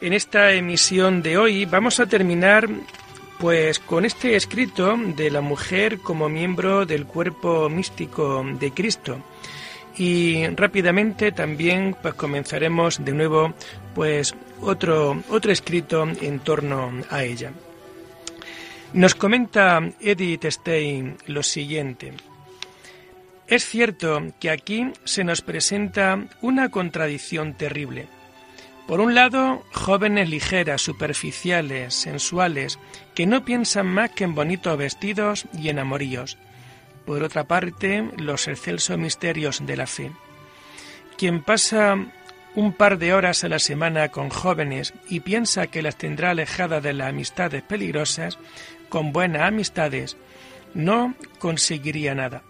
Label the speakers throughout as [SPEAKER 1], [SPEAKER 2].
[SPEAKER 1] En esta emisión de hoy vamos a terminar pues con este escrito de la mujer como miembro del cuerpo místico de Cristo. Y rápidamente también pues comenzaremos de nuevo pues otro otro escrito en torno a ella. Nos comenta Edith Stein lo siguiente: Es cierto que aquí se nos presenta una contradicción terrible. Por un lado, jóvenes ligeras, superficiales, sensuales, que no piensan más que en bonitos vestidos y en amoríos. Por otra parte, los excelsos misterios de la fe. Quien pasa un par de horas a la semana con jóvenes y piensa que las tendrá alejadas de las amistades peligrosas, con buenas amistades, no conseguiría nada.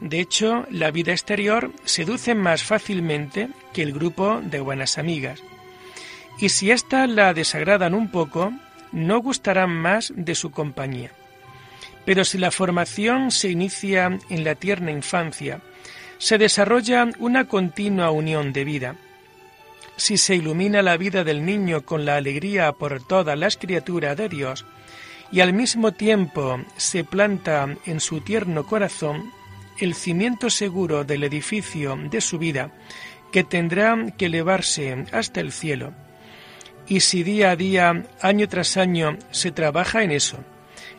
[SPEAKER 1] De hecho, la vida exterior seduce más fácilmente que el grupo de buenas amigas. Y si éstas la desagradan un poco, no gustarán más de su compañía. Pero si la formación se inicia en la tierna infancia, se desarrolla una continua unión de vida. Si se ilumina la vida del niño con la alegría por todas las criaturas de Dios, y al mismo tiempo se planta en su tierno corazón el cimiento seguro del edificio de su vida, que tendrá que elevarse hasta el cielo. Y si día a día, año tras año, se trabaja en eso,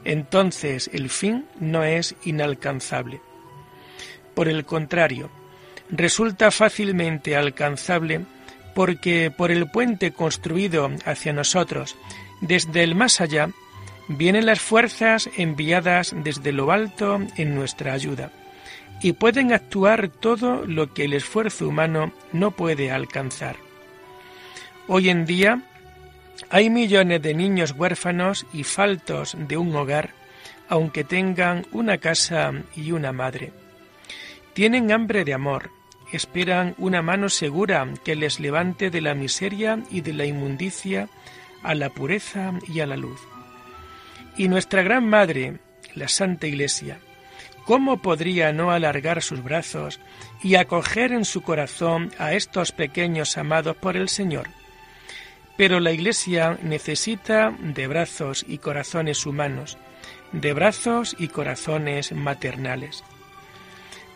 [SPEAKER 1] entonces el fin no es inalcanzable. Por el contrario, resulta fácilmente alcanzable porque por el puente construido hacia nosotros, desde el más allá, vienen las fuerzas enviadas desde lo alto en nuestra ayuda y pueden actuar todo lo que el esfuerzo humano no puede alcanzar. Hoy en día hay millones de niños huérfanos y faltos de un hogar, aunque tengan una casa y una madre. Tienen hambre de amor, esperan una mano segura que les levante de la miseria y de la inmundicia a la pureza y a la luz. Y nuestra gran Madre, la Santa Iglesia, ¿cómo podría no alargar sus brazos y acoger en su corazón a estos pequeños amados por el Señor? Pero la Iglesia necesita de brazos y corazones humanos, de brazos y corazones maternales.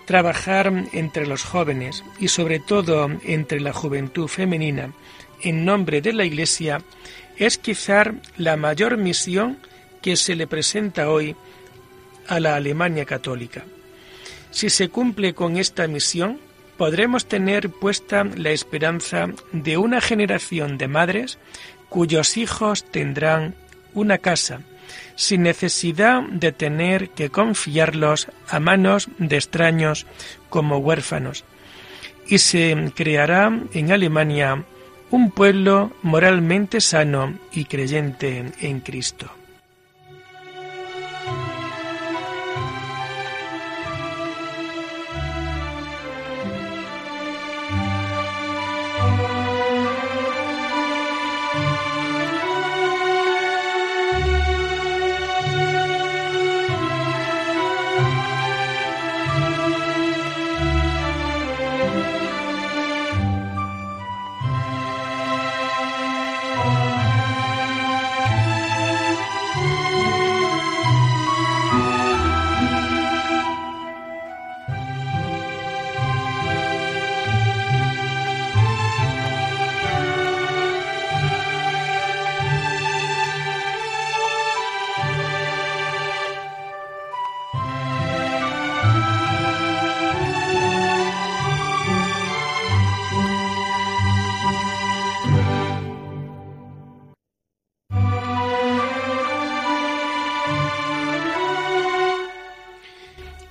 [SPEAKER 1] Trabajar entre los jóvenes y sobre todo entre la juventud femenina en nombre de la Iglesia es quizá la mayor misión que se le presenta hoy a la Alemania católica. Si se cumple con esta misión, podremos tener puesta la esperanza de una generación de madres cuyos hijos tendrán una casa, sin necesidad de tener que confiarlos a manos de extraños como huérfanos. Y se creará en Alemania un pueblo moralmente sano y creyente en Cristo.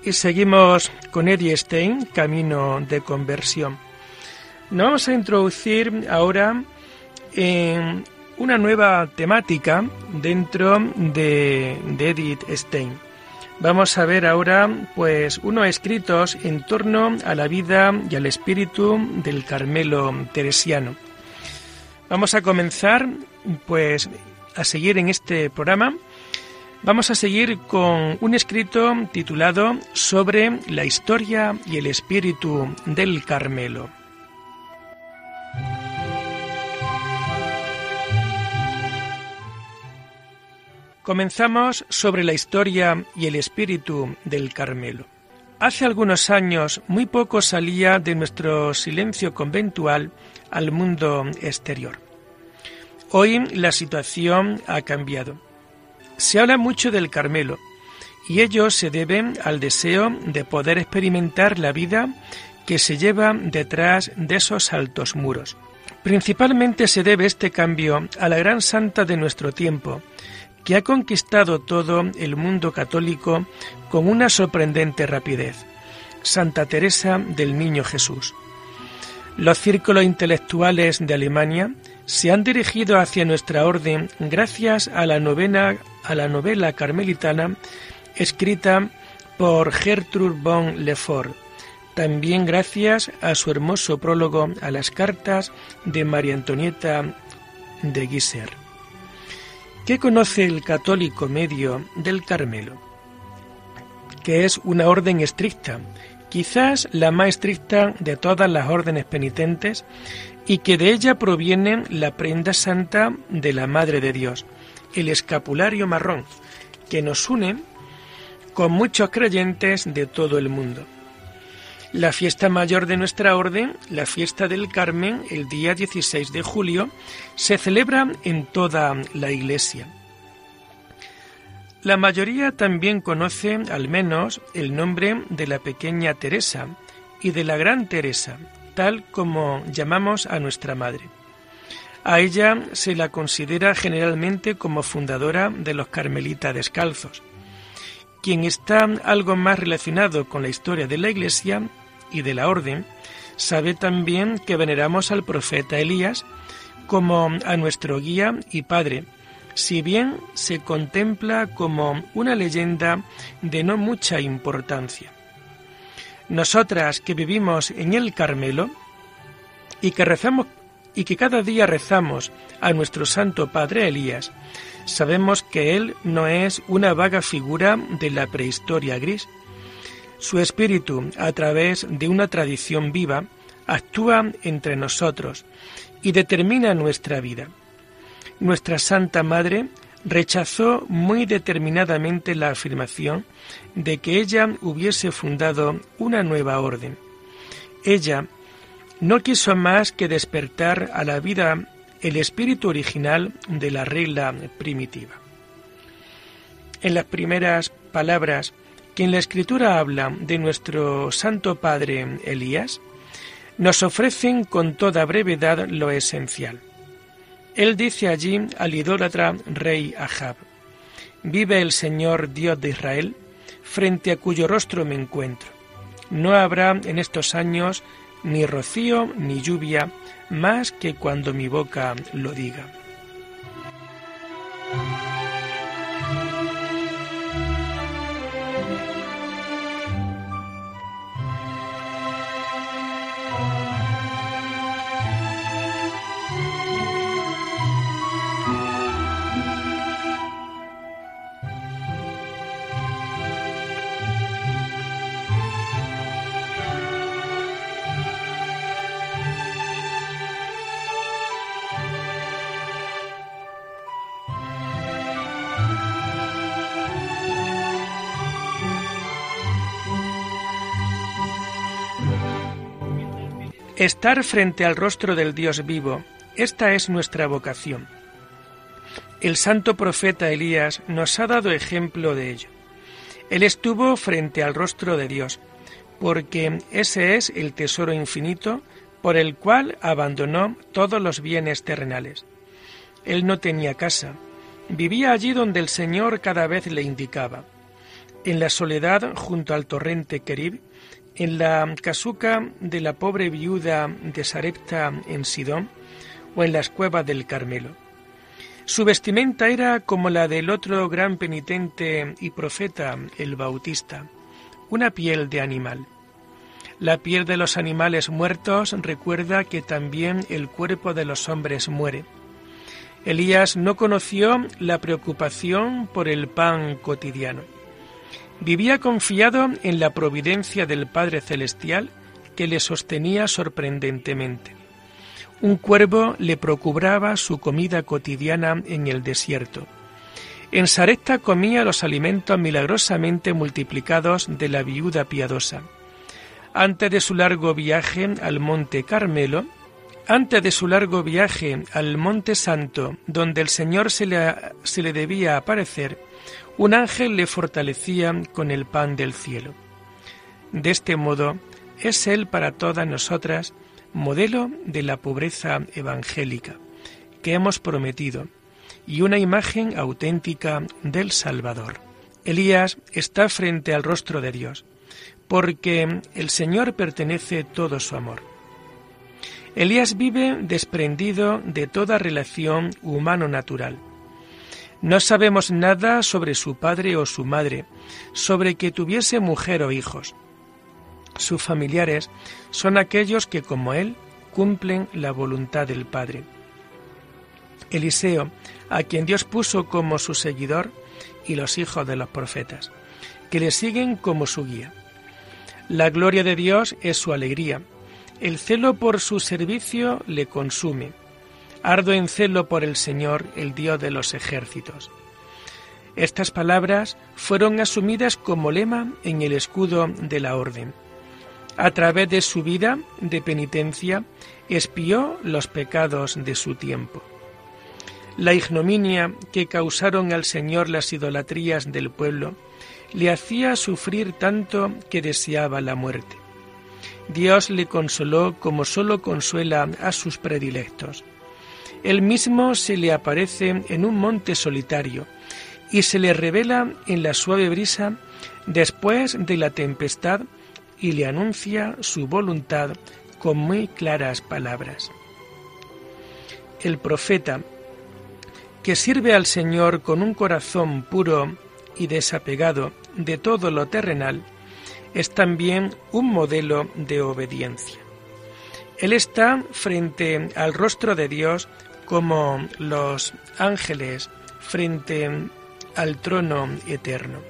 [SPEAKER 1] Y seguimos con Eddie Stein, Camino de Conversión. Nos vamos a introducir ahora en una nueva temática dentro de, de Edith Stein. Vamos a ver ahora pues unos escritos en torno a la vida y al espíritu del Carmelo teresiano. Vamos a comenzar pues a seguir en este programa. Vamos a seguir con un escrito titulado Sobre la historia y el espíritu del Carmelo. Comenzamos sobre la historia y el espíritu del Carmelo. Hace algunos años muy poco salía de nuestro silencio conventual al mundo exterior. Hoy la situación ha cambiado. Se habla mucho del Carmelo y ello se debe al deseo de poder experimentar la vida que se lleva detrás de esos altos muros. Principalmente se debe este cambio a la gran santa de nuestro tiempo, que ha conquistado todo el mundo católico con una sorprendente rapidez, Santa Teresa del Niño Jesús. Los círculos intelectuales de Alemania se han dirigido hacia nuestra orden gracias a la novena a la novela carmelitana escrita por Gertrude von Lefort, también gracias a su hermoso prólogo a las cartas de María Antonieta de Guiser. ¿Qué conoce el católico medio del Carmelo? Que es una orden estricta, quizás la más estricta de todas las órdenes penitentes, y que de ella proviene la prenda santa de la Madre de Dios, el escapulario marrón, que nos une con muchos creyentes de todo el mundo. La fiesta mayor de nuestra orden, la fiesta del Carmen, el día 16 de julio, se celebra en toda la Iglesia. La mayoría también conoce al menos el nombre de la pequeña Teresa y de la gran Teresa, tal como llamamos a nuestra madre. A ella se la considera generalmente como fundadora de los carmelitas descalzos. Quien está algo más relacionado con la historia de la Iglesia y de la orden, sabe también que veneramos al profeta Elías como a nuestro guía y padre, si bien se contempla como una leyenda de no mucha importancia. Nosotras que vivimos en el Carmelo y que rezamos y que cada día rezamos a nuestro santo padre Elías, sabemos que él no es una vaga figura de la prehistoria gris, su espíritu, a través de una tradición viva, actúa entre nosotros y determina nuestra vida. Nuestra Santa Madre rechazó muy determinadamente la afirmación de que ella hubiese fundado una nueva orden. Ella no quiso más que despertar a la vida el espíritu original de la regla primitiva. En las primeras palabras quien la Escritura habla de nuestro Santo Padre Elías, nos ofrecen con toda brevedad lo esencial. Él dice allí al idólatra rey Ahab, Vive el Señor Dios de Israel, frente a cuyo rostro me encuentro. No habrá en estos años ni rocío ni lluvia, más que cuando mi boca lo diga. Estar frente al rostro del Dios vivo, esta es nuestra vocación. El santo profeta Elías nos ha dado ejemplo de ello. Él estuvo frente al rostro de Dios, porque ese es el tesoro infinito por el cual abandonó todos los bienes terrenales. Él no tenía casa, vivía allí donde el Señor cada vez le indicaba. En la soledad junto al torrente Kerib, en la casuca de la pobre viuda de Sarepta en Sidón o en las cuevas del Carmelo. Su vestimenta era como la del otro gran penitente y profeta, el Bautista, una piel de animal. La piel de los animales muertos recuerda que también el cuerpo de los hombres muere. Elías no conoció la preocupación por el pan cotidiano. Vivía confiado en la providencia del Padre Celestial que le sostenía sorprendentemente. Un cuervo le procuraba su comida cotidiana en el desierto. En Sarepta comía los alimentos milagrosamente multiplicados de la viuda piadosa. Antes de su largo viaje al monte Carmelo, antes de su largo viaje al monte Santo, donde el Señor se le, se le debía aparecer, un ángel le fortalecía con el pan del cielo. De este modo, es Él para todas nosotras modelo de la pobreza evangélica que hemos prometido y una imagen auténtica del Salvador. Elías está frente al rostro de Dios porque el Señor pertenece todo su amor. Elías vive desprendido de toda relación humano-natural. No sabemos nada sobre su padre o su madre, sobre que tuviese mujer o hijos. Sus familiares son aquellos que, como él, cumplen la voluntad del Padre. Eliseo, a quien Dios puso como su seguidor, y los hijos de los profetas, que le siguen como su guía. La gloria de Dios es su alegría. El celo por su servicio le consume. Ardo en celo por el Señor, el Dios de los ejércitos. Estas palabras fueron asumidas como lema en el escudo de la orden. A través de su vida de penitencia, espió los pecados de su tiempo. La ignominia que causaron al Señor las idolatrías del pueblo le hacía sufrir tanto que deseaba la muerte. Dios le consoló como sólo consuela a sus predilectos. Él mismo se le aparece en un monte solitario y se le revela en la suave brisa después de la tempestad y le anuncia su voluntad con muy claras palabras. El profeta, que sirve al Señor con un corazón puro y desapegado de todo lo terrenal, es también un modelo de obediencia. Él está frente al rostro de Dios como los ángeles frente al trono eterno,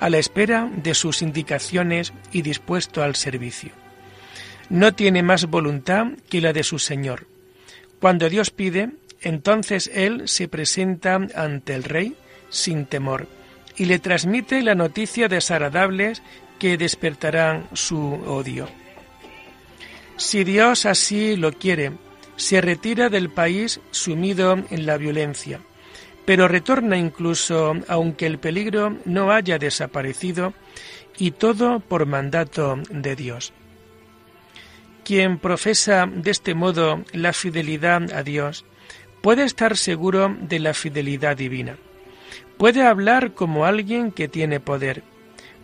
[SPEAKER 1] a la espera de sus indicaciones y dispuesto al servicio. No tiene más voluntad que la de su Señor. Cuando Dios pide, entonces Él se presenta ante el Rey sin temor y le transmite la noticia desagradable que despertarán su odio. Si Dios así lo quiere, se retira del país sumido en la violencia, pero retorna incluso aunque el peligro no haya desaparecido, y todo por mandato de Dios. Quien profesa de este modo la fidelidad a Dios puede estar seguro de la fidelidad divina. Puede hablar como alguien que tiene poder.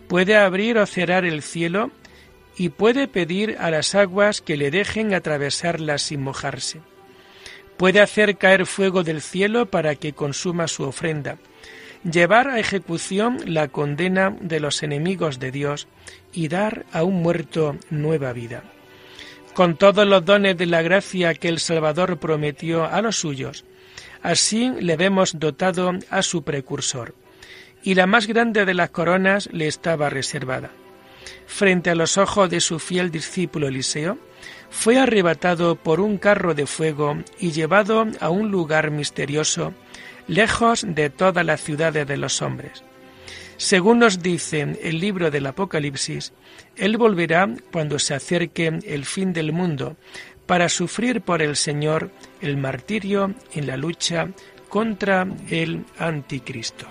[SPEAKER 1] Puede abrir o cerrar el cielo y puede pedir a las aguas que le dejen atravesarlas sin mojarse. Puede hacer caer fuego del cielo para que consuma su ofrenda, llevar a ejecución la condena de los enemigos de Dios y dar a un muerto nueva vida. Con todos los dones de la gracia que el Salvador prometió a los suyos, Así le vemos dotado a su precursor, y la más grande de las coronas le estaba reservada. Frente a los ojos de su fiel discípulo Eliseo, fue arrebatado por un carro de fuego y llevado a un lugar misterioso, lejos de todas las ciudades de los hombres. Según nos dice el libro del Apocalipsis, Él volverá cuando se acerque el fin del mundo, para sufrir por el Señor el martirio en la lucha contra el anticristo.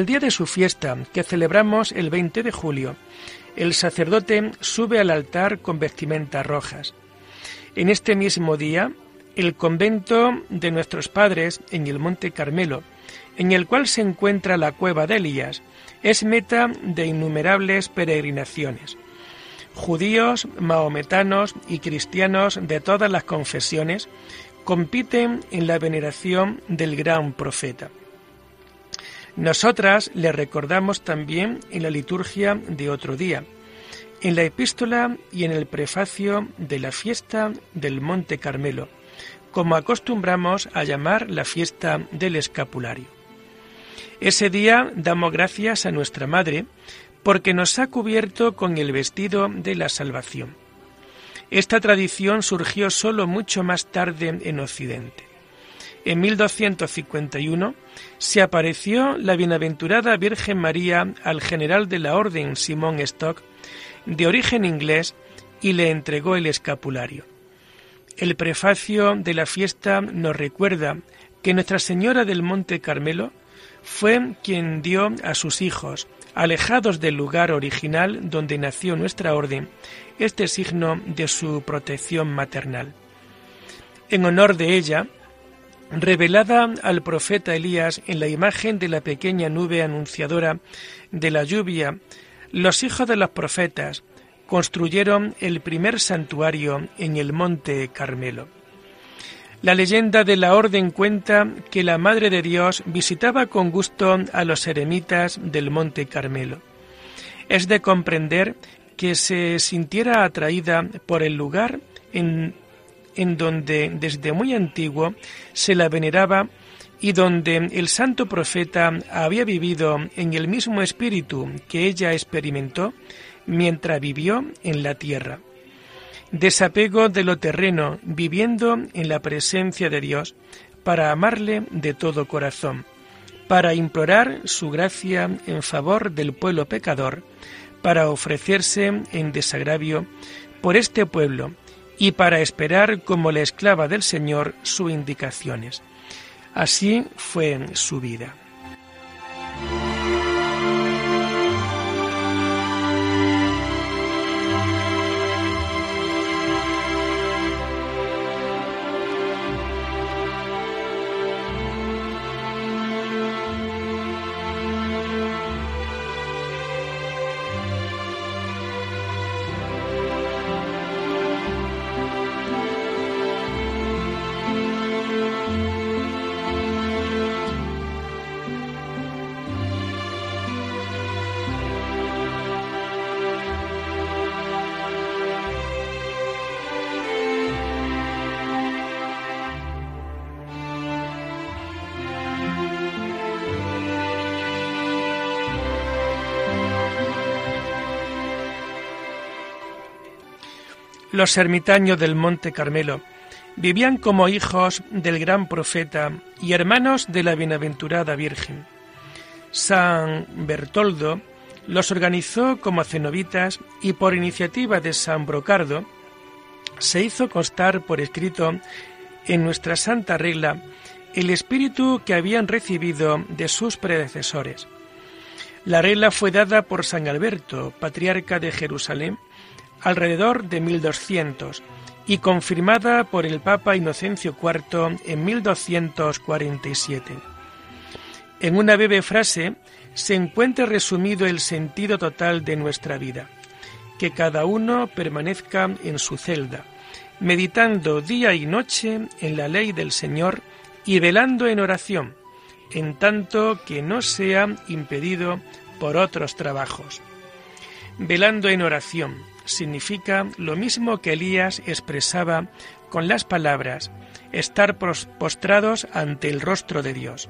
[SPEAKER 1] El día de su fiesta, que celebramos el 20 de julio, el sacerdote sube al altar con vestimentas rojas. En este mismo día, el convento de nuestros padres en el Monte Carmelo, en el cual se encuentra la cueva de Elías, es meta de innumerables peregrinaciones. Judíos, mahometanos y cristianos de todas las confesiones compiten en la veneración del gran profeta. Nosotras le recordamos también en la liturgia de otro día, en la epístola y en el prefacio de la fiesta del Monte Carmelo, como acostumbramos a llamar la fiesta del escapulario. Ese día damos gracias a nuestra Madre porque nos ha cubierto con el vestido de la salvación. Esta tradición surgió solo mucho más tarde en Occidente. En 1251 se apareció la bienaventurada Virgen María al general de la Orden Simón Stock, de origen inglés, y le entregó el escapulario. El prefacio de la fiesta nos recuerda que Nuestra Señora del Monte Carmelo fue quien dio a sus hijos, alejados del lugar original donde nació nuestra orden, este signo de su protección maternal. En honor de ella, revelada al profeta Elías en la imagen de la pequeña nube anunciadora de la lluvia, los hijos de los profetas construyeron el primer santuario en el monte Carmelo. La leyenda de la orden cuenta que la Madre de Dios visitaba con gusto a los eremitas del Monte Carmelo. Es de comprender que se sintiera atraída por el lugar en, en donde desde muy antiguo se la veneraba y donde el santo profeta había vivido en el mismo espíritu que ella experimentó mientras vivió en la tierra. Desapego de lo terreno, viviendo en la presencia de Dios, para amarle de todo corazón, para implorar su gracia en favor del pueblo pecador, para ofrecerse en desagravio por este pueblo y para esperar como la esclava del Señor sus indicaciones. Así fue su vida. Los ermitaños del Monte Carmelo vivían como hijos del gran profeta y hermanos de la bienaventurada Virgen. San Bertoldo los organizó como cenobitas y por iniciativa de San Brocardo se hizo constar por escrito en nuestra santa regla el espíritu que habían recibido de sus predecesores. La regla fue dada por San Alberto, patriarca de Jerusalén, alrededor de 1200 y confirmada por el Papa Inocencio IV en 1247. En una breve frase se encuentra resumido el sentido total de nuestra vida, que cada uno permanezca en su celda, meditando día y noche en la ley del Señor y velando en oración, en tanto que no sea impedido por otros trabajos. Velando en oración, significa lo mismo que Elías expresaba con las palabras, estar postrados ante el rostro de Dios.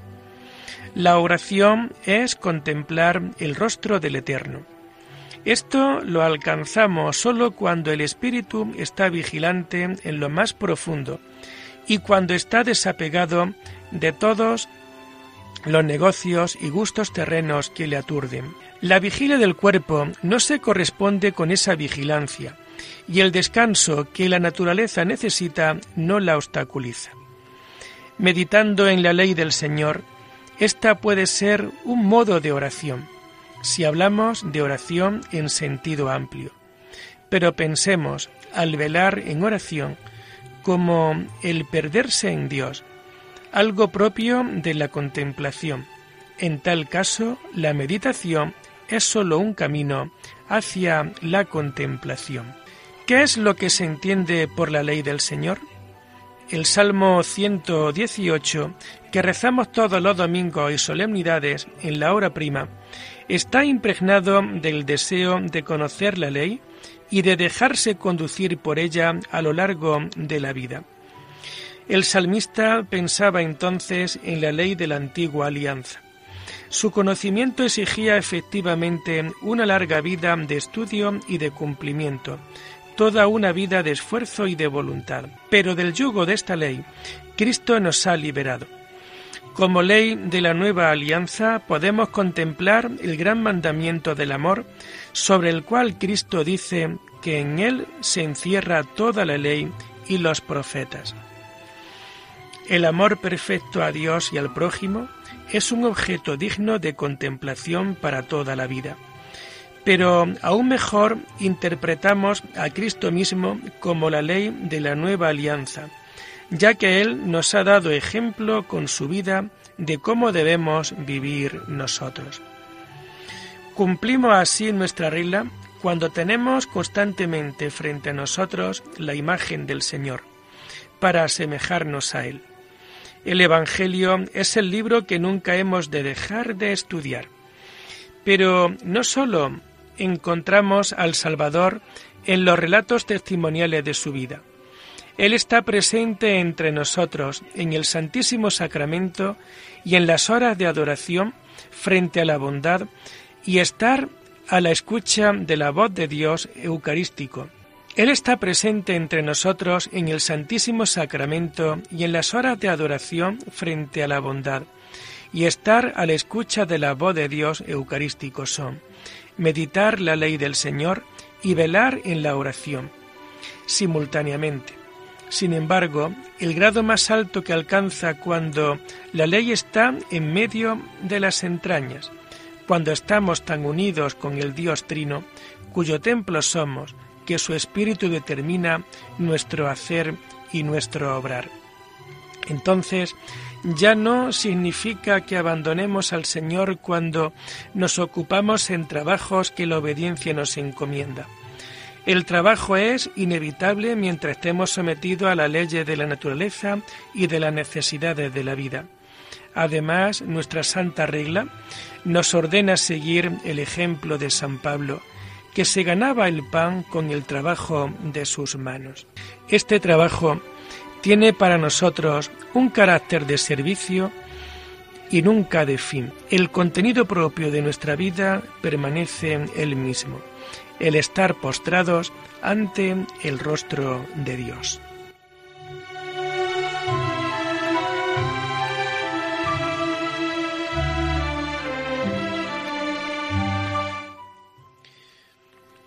[SPEAKER 1] La oración es contemplar el rostro del Eterno. Esto lo alcanzamos solo cuando el espíritu está vigilante en lo más profundo y cuando está desapegado de todos los negocios y gustos terrenos que le aturden. La vigilia del cuerpo no se corresponde con esa vigilancia y el descanso que la naturaleza necesita no la obstaculiza. Meditando en la ley del Señor, esta puede ser un modo de oración si hablamos de oración en sentido amplio. Pero pensemos al velar en oración como el perderse en Dios, algo propio de la contemplación. En tal caso, la meditación es sólo un camino hacia la contemplación. ¿Qué es lo que se entiende por la ley del Señor? El Salmo 118, que rezamos todos los domingos y solemnidades en la hora prima, está impregnado del deseo de conocer la ley y de dejarse conducir por ella a lo largo de la vida. El salmista pensaba entonces en la ley de la antigua alianza. Su conocimiento exigía efectivamente una larga vida de estudio y de cumplimiento, toda una vida de esfuerzo y de voluntad. Pero del yugo de esta ley, Cristo nos ha liberado. Como ley de la nueva alianza podemos contemplar el gran mandamiento del amor, sobre el cual Cristo dice que en él se encierra toda la ley y los profetas. El amor perfecto a Dios y al prójimo es un objeto digno de contemplación para toda la vida. Pero aún mejor interpretamos a Cristo mismo como la ley de la nueva alianza, ya que Él nos ha dado ejemplo con su vida de cómo debemos vivir nosotros. Cumplimos así nuestra regla cuando tenemos constantemente frente a nosotros la imagen del Señor, para asemejarnos a Él. El Evangelio es el libro que nunca hemos de dejar de estudiar. Pero no sólo encontramos al Salvador en los relatos testimoniales de su vida. Él está presente entre nosotros en el Santísimo Sacramento y en las horas de adoración frente a la bondad y estar a la escucha de la voz de Dios eucarístico él está presente entre nosotros en el Santísimo Sacramento y en las horas de adoración frente a la bondad, y estar a la escucha de la voz de Dios eucarístico son meditar la ley del Señor y velar en la oración, simultáneamente. Sin embargo, el grado más alto que alcanza cuando la ley está en medio de las entrañas, cuando estamos tan unidos con el Dios Trino, cuyo templo somos, que su espíritu determina nuestro hacer y nuestro obrar. Entonces, ya no significa que abandonemos al Señor cuando nos ocupamos en trabajos que la obediencia nos encomienda. El trabajo es inevitable mientras estemos sometidos a la ley de la naturaleza y de las necesidades de la vida. Además, nuestra santa regla nos ordena seguir el ejemplo de San Pablo, que se ganaba el pan con el trabajo de sus manos. Este trabajo tiene para nosotros un carácter de servicio y nunca de fin. El contenido propio de nuestra vida permanece el mismo, el estar postrados ante el rostro de Dios.